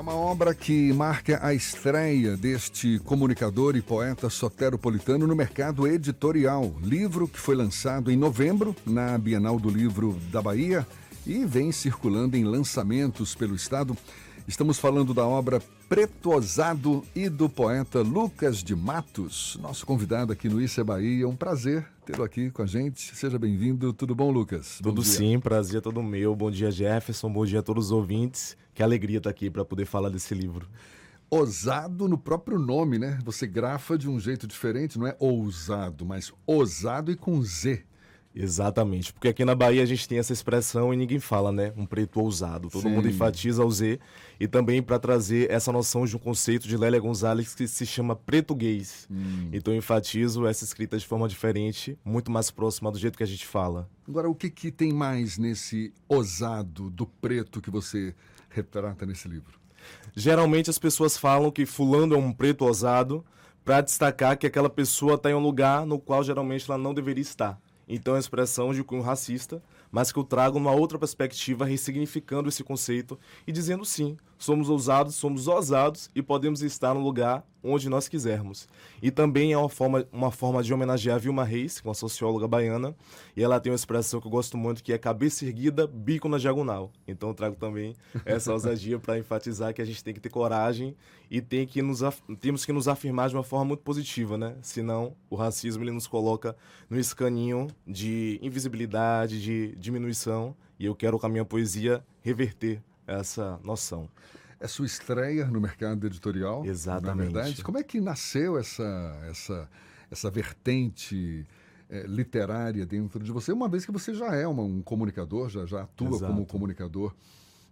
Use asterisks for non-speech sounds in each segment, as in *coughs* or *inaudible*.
É uma obra que marca a estreia deste comunicador e poeta soteropolitano no mercado editorial. Livro que foi lançado em novembro na Bienal do Livro da Bahia e vem circulando em lançamentos pelo estado. Estamos falando da obra Preto Osado e do poeta Lucas de Matos, nosso convidado aqui no Isso é Bahia. É um prazer tê-lo aqui com a gente. Seja bem-vindo. Tudo bom, Lucas? Tudo sim, prazer é todo meu. Bom dia, Jefferson. Bom dia a todos os ouvintes. Que alegria estar aqui para poder falar desse livro. Ousado no próprio nome, né? Você grafa de um jeito diferente, não é ousado, mas ousado e com Z. Exatamente, porque aqui na Bahia a gente tem essa expressão e ninguém fala, né? Um preto ousado. Todo Sim. mundo enfatiza o Z. E também para trazer essa noção de um conceito de Lélia Gonzalez que se chama pretuguês. Hum. Então eu enfatizo essa escrita de forma diferente, muito mais próxima do jeito que a gente fala. Agora, o que, que tem mais nesse ousado do preto que você retrata nesse livro? Geralmente as pessoas falam que fulano é um preto ousado para destacar que aquela pessoa está em um lugar no qual geralmente ela não deveria estar. Então, é a expressão de cunho racista, mas que eu trago uma outra perspectiva, ressignificando esse conceito e dizendo sim, somos ousados, somos ousados e podemos estar no lugar onde nós quisermos. E também é uma forma, uma forma de homenagear Vilma Reis, uma socióloga baiana, e ela tem uma expressão que eu gosto muito, que é cabeça erguida, bico na diagonal. Então eu trago também essa ousadia para enfatizar que a gente tem que ter coragem e tem que nos, temos que nos afirmar de uma forma muito positiva, né? Senão o racismo ele nos coloca no escaninho de invisibilidade, de diminuição, e eu quero com a minha poesia reverter essa noção é sua estreia no mercado editorial. Exatamente. Na verdade, como é que nasceu essa, essa, essa vertente é, literária dentro de você, uma vez que você já é uma, um comunicador, já, já atua Exato. como comunicador,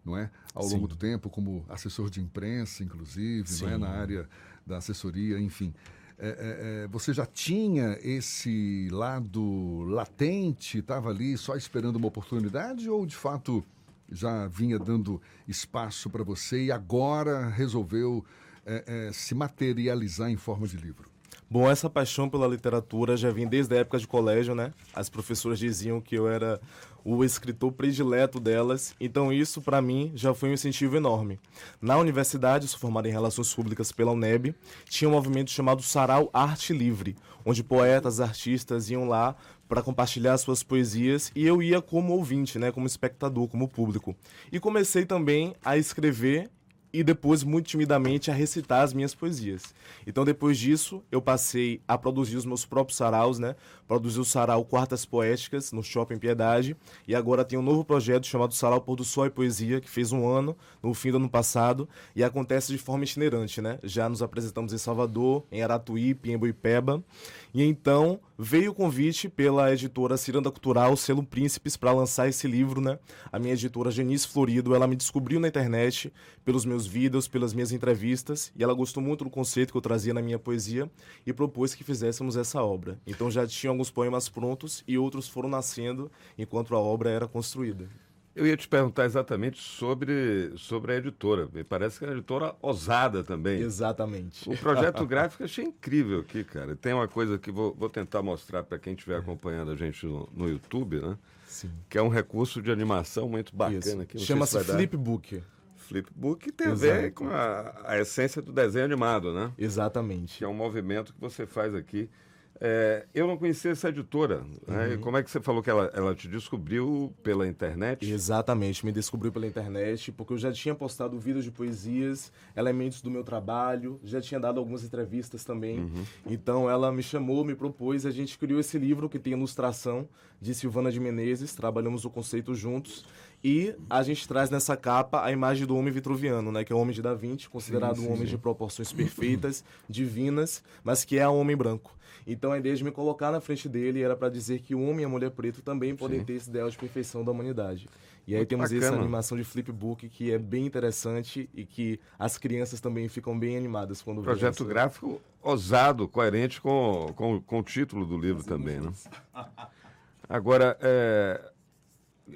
não é? Ao Sim. longo do tempo, como assessor de imprensa, inclusive, não é? na área da assessoria, enfim. É, é, é, você já tinha esse lado latente, estava ali só esperando uma oportunidade ou de fato já vinha dando espaço para você e agora resolveu é, é, se materializar em forma de livro? Bom, essa paixão pela literatura já vem desde a época de colégio, né? As professoras diziam que eu era o escritor predileto delas, então isso para mim já foi um incentivo enorme. Na universidade, sou formado em Relações Públicas pela UNEB, tinha um movimento chamado Sarau Arte Livre, onde poetas, artistas iam lá para compartilhar suas poesias e eu ia como ouvinte, né, como espectador, como público. E comecei também a escrever e depois, muito timidamente, a recitar as minhas poesias. Então, depois disso, eu passei a produzir os meus próprios saraus, né? Produzi o sarau Quartas Poéticas no Shopping Piedade e agora tem um novo projeto chamado Sarau Pôr do Sol e Poesia, que fez um ano, no fim do ano passado, e acontece de forma itinerante, né? Já nos apresentamos em Salvador, em Aratuípe, em Boipeba, e então veio o convite pela editora Ciranda Cultural, Selo Príncipes, para lançar esse livro, né? A minha editora Genice Florido, ela me descobriu na internet pelos meus vídeos, pelas minhas entrevistas, e ela gostou muito do conceito que eu trazia na minha poesia e propôs que fizéssemos essa obra. Então já tinha alguns poemas prontos e outros foram nascendo enquanto a obra era construída. Eu ia te perguntar exatamente sobre, sobre a editora. Me parece que é uma editora ousada também. Exatamente. O projeto gráfico achei incrível aqui, cara. Tem uma coisa que vou, vou tentar mostrar para quem estiver acompanhando a gente no, no YouTube, né? Sim. Que é um recurso de animação muito bacana. Chama-se se Flipbook. Flipbook tem Exato. a ver com a, a essência do desenho animado, né? Exatamente. Que é um movimento que você faz aqui. É, eu não conhecia essa editora. Né? Uhum. Como é que você falou que ela, ela te descobriu pela internet? Exatamente, me descobriu pela internet, porque eu já tinha postado vídeos de poesias, elementos do meu trabalho, já tinha dado algumas entrevistas também. Uhum. Então ela me chamou, me propôs, a gente criou esse livro que tem ilustração de Silvana de Menezes, trabalhamos o conceito juntos. E a gente traz nessa capa a imagem do homem vitruviano, né? Que é o homem de Da Vinci, considerado sim, sim, um homem sim. de proporções perfeitas, *clears throat* divinas, mas que é um homem branco. Então a ideia de me colocar na frente dele era para dizer que o homem e a mulher preto também podem ter esse ideal de perfeição da humanidade. E aí Muito temos bacana. essa animação de flipbook que é bem interessante e que as crianças também ficam bem animadas quando Projeto gráfico ousado, coerente com, com, com o título do livro também, né? Agora, é,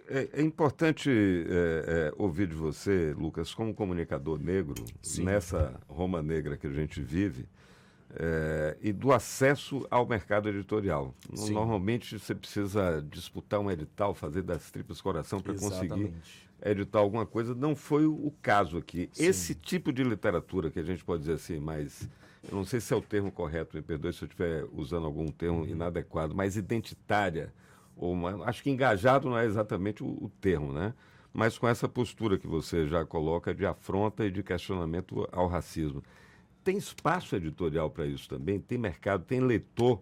é, é importante é, é, ouvir de você, Lucas, como comunicador negro, Sim. nessa Roma negra que a gente vive, é, e do acesso ao mercado editorial. Sim. Normalmente você precisa disputar um edital, fazer das tripas coração para conseguir editar alguma coisa. Não foi o caso aqui. Sim. Esse tipo de literatura, que a gente pode dizer assim, mas eu não sei se é o termo correto, me perdoe se eu estiver usando algum termo inadequado, mas identitária, ou uma, acho que engajado não é exatamente o, o termo, né? Mas com essa postura que você já coloca de afronta e de questionamento ao racismo. Tem espaço editorial para isso também? Tem mercado, tem leitor?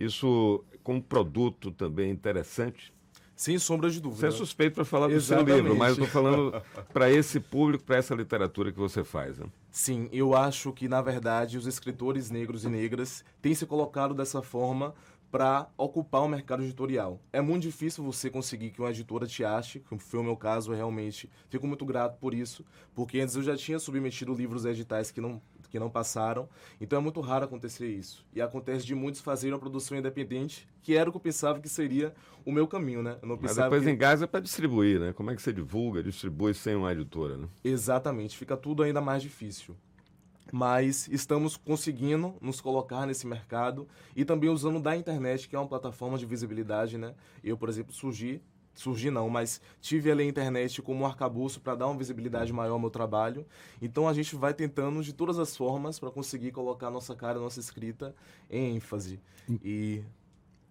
Isso como produto também interessante? Sem sombra de dúvida. Você é suspeito para falar do Exatamente. seu livro, mas estou falando para esse público, para essa literatura que você faz. Né? Sim, eu acho que, na verdade, os escritores negros e negras têm se colocado dessa forma para ocupar o mercado editorial. É muito difícil você conseguir que uma editora te ache, que foi o meu caso, realmente fico muito grato por isso, porque antes eu já tinha submetido livros editais que não que não passaram. Então é muito raro acontecer isso. E acontece de muitos fazerem uma produção independente, que era o que eu pensava que seria o meu caminho, né? Eu não Mas depois que... em casa é para distribuir, né? Como é que você divulga, distribui sem uma editora, né? Exatamente, fica tudo ainda mais difícil. Mas estamos conseguindo nos colocar nesse mercado e também usando da internet, que é uma plataforma de visibilidade, né? Eu, por exemplo, surgi surgir não, mas tive ali a internet como um arcabouço para dar uma visibilidade maior ao meu trabalho. Então a gente vai tentando de todas as formas para conseguir colocar a nossa cara, a nossa escrita em ênfase. E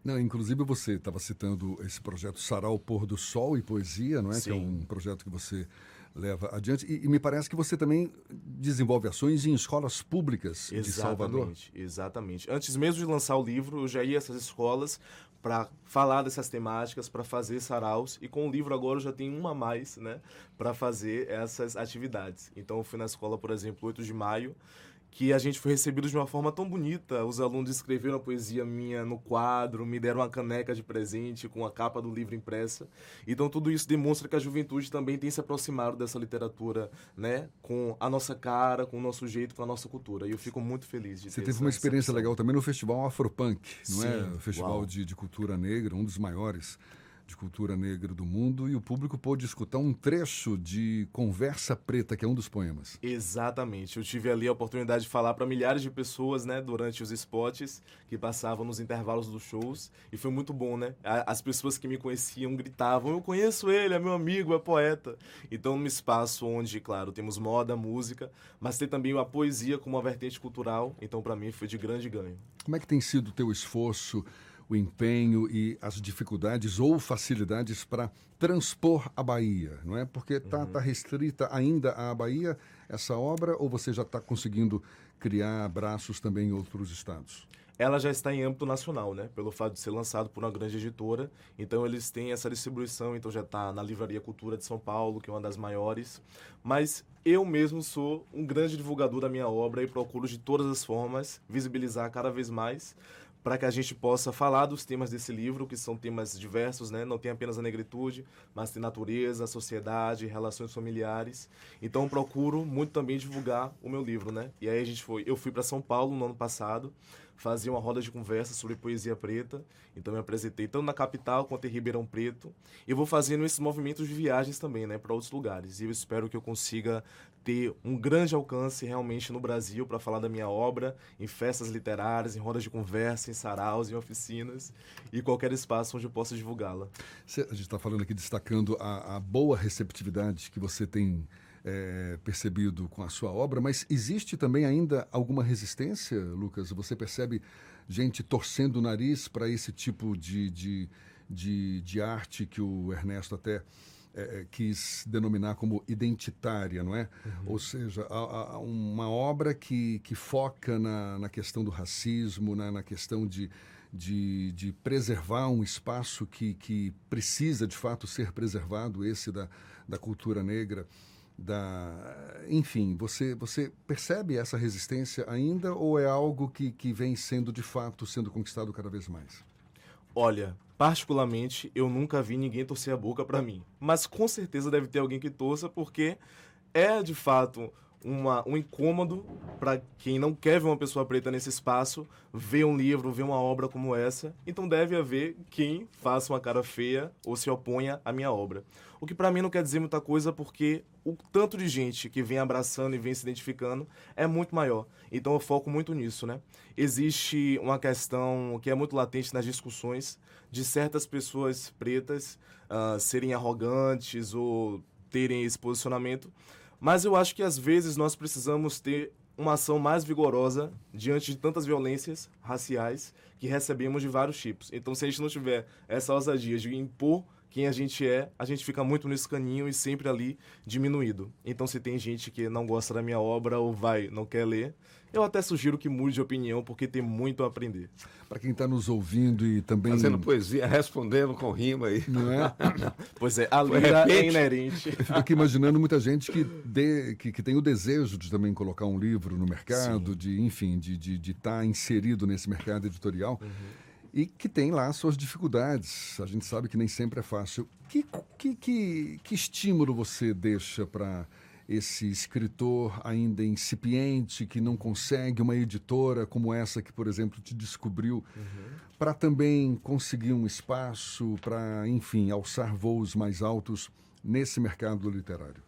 não, inclusive você estava citando esse projeto Sarau Pôr do Sol e Poesia, não é? Sim. Que é um projeto que você leva adiante. E, e, me parece que você também desenvolve ações em escolas públicas exatamente, de Salvador. Exatamente. Antes mesmo de lançar o livro, eu já ia a essas escolas para falar dessas temáticas, para fazer saraus. E com o livro agora eu já tenho uma a mais, né? Para fazer essas atividades. Então eu fui na escola, por exemplo, 8 de maio, que a gente foi recebido de uma forma tão bonita. Os alunos escreveram a poesia minha no quadro, me deram uma caneca de presente com a capa do livro impressa. Então tudo isso demonstra que a juventude também tem se aproximado dessa literatura, né, com a nossa cara, com o nosso jeito, com a nossa cultura. E eu fico muito feliz de Você teve uma experiência legal também no Festival Afropunk, não é? Sim, é? O Festival de, de Cultura Negra, um dos maiores de cultura negra do mundo e o público pôde escutar um trecho de Conversa Preta, que é um dos poemas. Exatamente. Eu tive ali a oportunidade de falar para milhares de pessoas, né, durante os spots que passavam nos intervalos dos shows e foi muito bom, né? As pessoas que me conheciam gritavam: "Eu conheço ele, é meu amigo, é poeta". Então, num espaço onde, claro, temos moda, música, mas tem também a poesia como uma vertente cultural, então para mim foi de grande ganho. Como é que tem sido o teu esforço o empenho e as dificuldades ou facilidades para transpor a Bahia, não é? Porque está uhum. tá restrita ainda à Bahia essa obra ou você já está conseguindo criar braços também em outros estados? Ela já está em âmbito nacional, né? Pelo fato de ser lançado por uma grande editora. Então eles têm essa distribuição, então já está na Livraria Cultura de São Paulo, que é uma das maiores. Mas eu mesmo sou um grande divulgador da minha obra e procuro de todas as formas visibilizar cada vez mais para que a gente possa falar dos temas desse livro, que são temas diversos, né? Não tem apenas a negritude, mas tem natureza, sociedade, relações familiares. Então procuro muito também divulgar o meu livro, né? E aí a gente foi, eu fui para São Paulo no ano passado, fazia uma roda de conversa sobre poesia preta, então me apresentei tanto na capital quanto em Ribeirão Preto, e vou fazendo esses movimentos de viagens também, né, para outros lugares. E eu espero que eu consiga ter um grande alcance realmente no Brasil para falar da minha obra em festas literárias, em rodas de conversa, em saraus, em oficinas e qualquer espaço onde eu possa divulgá-la. A gente está falando aqui destacando a, a, boa receptividade que você tem é, percebido com a sua obra, mas existe também ainda alguma resistência, Lucas? Você percebe gente torcendo o nariz para esse tipo de, de, de, de arte que o Ernesto até é, é, quis denominar como identitária, não é? Uhum. Ou seja, a, a uma obra que, que foca na, na questão do racismo, na, na questão de, de, de, preservar um espaço que, que precisa de fato ser preservado, esse da, da cultura negra. Da, enfim, você, você percebe essa resistência ainda ou é algo que, que vem sendo de fato sendo conquistado cada vez mais? Olha, particularmente, eu nunca vi ninguém torcer a boca para mim. Mas com certeza deve ter alguém que torça, porque é de fato uma, um incômodo para quem não quer ver uma pessoa preta nesse espaço, ver um livro, ver uma obra como essa. Então deve haver quem faça uma cara feia ou se oponha à minha obra. O que para mim não quer dizer muita coisa porque o tanto de gente que vem abraçando e vem se identificando é muito maior. Então eu foco muito nisso, né? Existe uma questão que é muito latente nas discussões de certas pessoas pretas uh, serem arrogantes ou terem esse posicionamento mas eu acho que às vezes nós precisamos ter uma ação mais vigorosa diante de tantas violências raciais que recebemos de vários tipos. Então, se a gente não tiver essa ousadia de impor quem a gente é, a gente fica muito nesse caninho e sempre ali diminuído. Então, se tem gente que não gosta da minha obra ou vai, não quer ler, eu até sugiro que mude de opinião, porque tem muito a aprender. Para quem está nos ouvindo e também. Fazendo poesia, respondendo com rima aí. Não é? *coughs* pois é, a lira é inerente. Eu fico aqui imaginando muita gente que, de, que, que, tem o desejo de também colocar um livro no mercado, Sim. de, enfim, de estar de, de tá inserido nesse mercado editorial. Uhum e que tem lá suas dificuldades. A gente sabe que nem sempre é fácil. Que, que, que, que estímulo você deixa para esse escritor ainda incipiente, que não consegue uma editora como essa que, por exemplo, te descobriu, uhum. para também conseguir um espaço, para, enfim, alçar voos mais altos nesse mercado literário?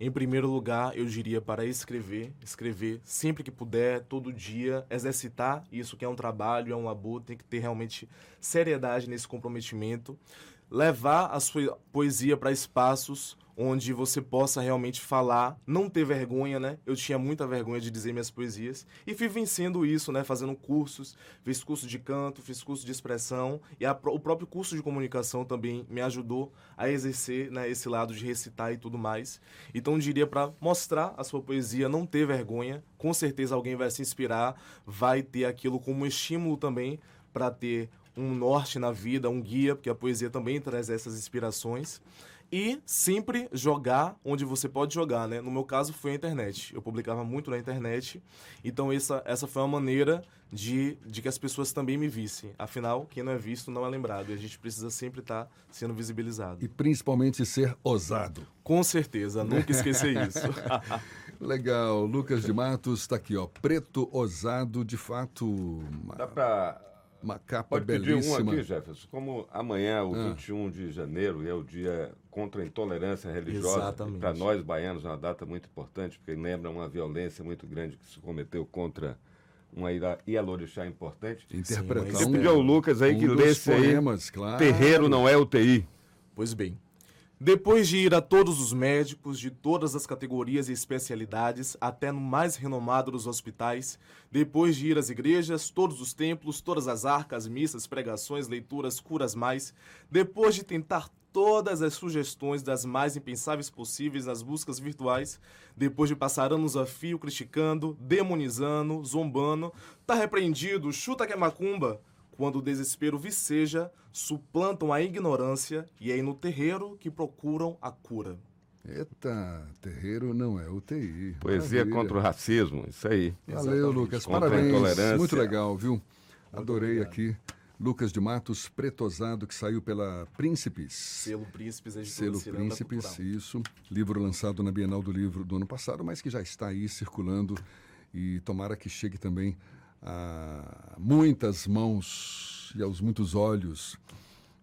Em primeiro lugar, eu diria para escrever, escrever sempre que puder, todo dia, exercitar isso que é um trabalho, é um labor, tem que ter realmente seriedade nesse comprometimento, levar a sua poesia para espaços onde você possa realmente falar, não ter vergonha, né? Eu tinha muita vergonha de dizer minhas poesias e fui vencendo isso, né? Fazendo cursos, fiz curso de canto, fiz curso de expressão e a, o próprio curso de comunicação também me ajudou a exercer né, esse lado de recitar e tudo mais. Então eu diria para mostrar a sua poesia, não ter vergonha, com certeza alguém vai se inspirar, vai ter aquilo como estímulo também para ter um norte na vida, um guia, porque a poesia também traz essas inspirações e sempre jogar onde você pode jogar, né? No meu caso foi a internet. Eu publicava muito na internet, então essa, essa foi uma maneira de, de que as pessoas também me vissem. Afinal, quem não é visto não é lembrado e a gente precisa sempre estar tá sendo visibilizado. E principalmente ser ousado. Com certeza, nunca esquecer isso. *laughs* Legal, Lucas de Matos está aqui, ó, preto ousado, de fato. Dá para uma capa Pode belíssima. pedir um aqui, Jefferson. Como amanhã, o ah. 21 de janeiro, é o dia contra a intolerância religiosa. Para nós, baianos, é uma data muito importante, porque lembra uma violência muito grande que se cometeu contra uma Ialorixá importante. Interpretar Sim, um, pedir ao Lucas aí um que lesse aí. Claro. Terreiro não é UTI. Pois bem. Depois de ir a todos os médicos de todas as categorias e especialidades, até no mais renomado dos hospitais, depois de ir às igrejas, todos os templos, todas as arcas, missas, pregações, leituras, curas mais, depois de tentar todas as sugestões das mais impensáveis possíveis nas buscas virtuais, depois de passar anos a fio criticando, demonizando, zombando, tá repreendido, chuta que é macumba, quando o desespero viceja, suplantam a ignorância e é aí no terreiro que procuram a cura. Eita, terreiro não é UTI. Poesia Maravilha. contra o racismo, isso aí. Valeu, Exatamente. Lucas. Contra Parabéns. Muito legal, viu? Adorei aqui. Lucas de Matos, pretosado, que saiu pela Príncipes. Selo Príncipes, é Selo Príncipes, isso. Livro lançado na Bienal do Livro do ano passado, mas que já está aí circulando e tomara que chegue também a muitas mãos e aos muitos olhos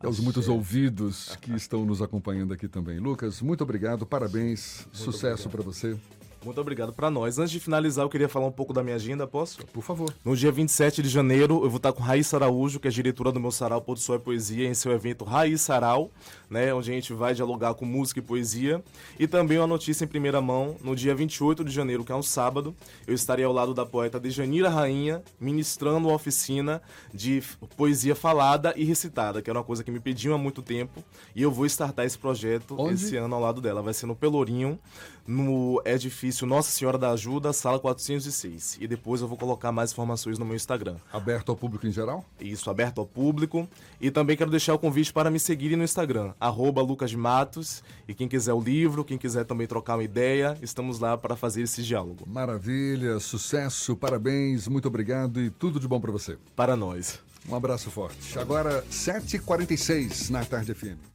e aos muitos ouvidos que estão nos acompanhando aqui também. Lucas, muito obrigado, parabéns, muito sucesso para você. Muito obrigado para nós. Antes de finalizar, eu queria falar um pouco da minha agenda, posso? Por favor. No dia 27 de janeiro, eu vou estar com Raíssa Araújo, que é diretora do meu Sarau Pôr do Sol e Poesia, em seu evento Raiz Sarau, né, onde a gente vai dialogar com música e poesia. E também uma notícia em primeira mão, no dia 28 de janeiro, que é um sábado, eu estarei ao lado da poeta Dejanira Rainha, ministrando uma oficina de poesia falada e recitada, que era uma coisa que me pediam há muito tempo. E eu vou startar esse projeto Onde? esse ano ao lado dela. Vai ser no Pelourinho, no edifício Nossa Senhora da Ajuda, sala 406. E depois eu vou colocar mais informações no meu Instagram. Aberto ao público em geral? Isso, aberto ao público. E também quero deixar o convite para me seguirem no Instagram, arroba Lucas Matos. E quem quiser o livro, quem quiser também trocar uma ideia, estamos lá para fazer esse diálogo. Maravilha, sucesso, parabéns, muito obrigado e tudo de bom para você. Para nós. Um abraço forte. Agora, 7h46 na Tarde FM.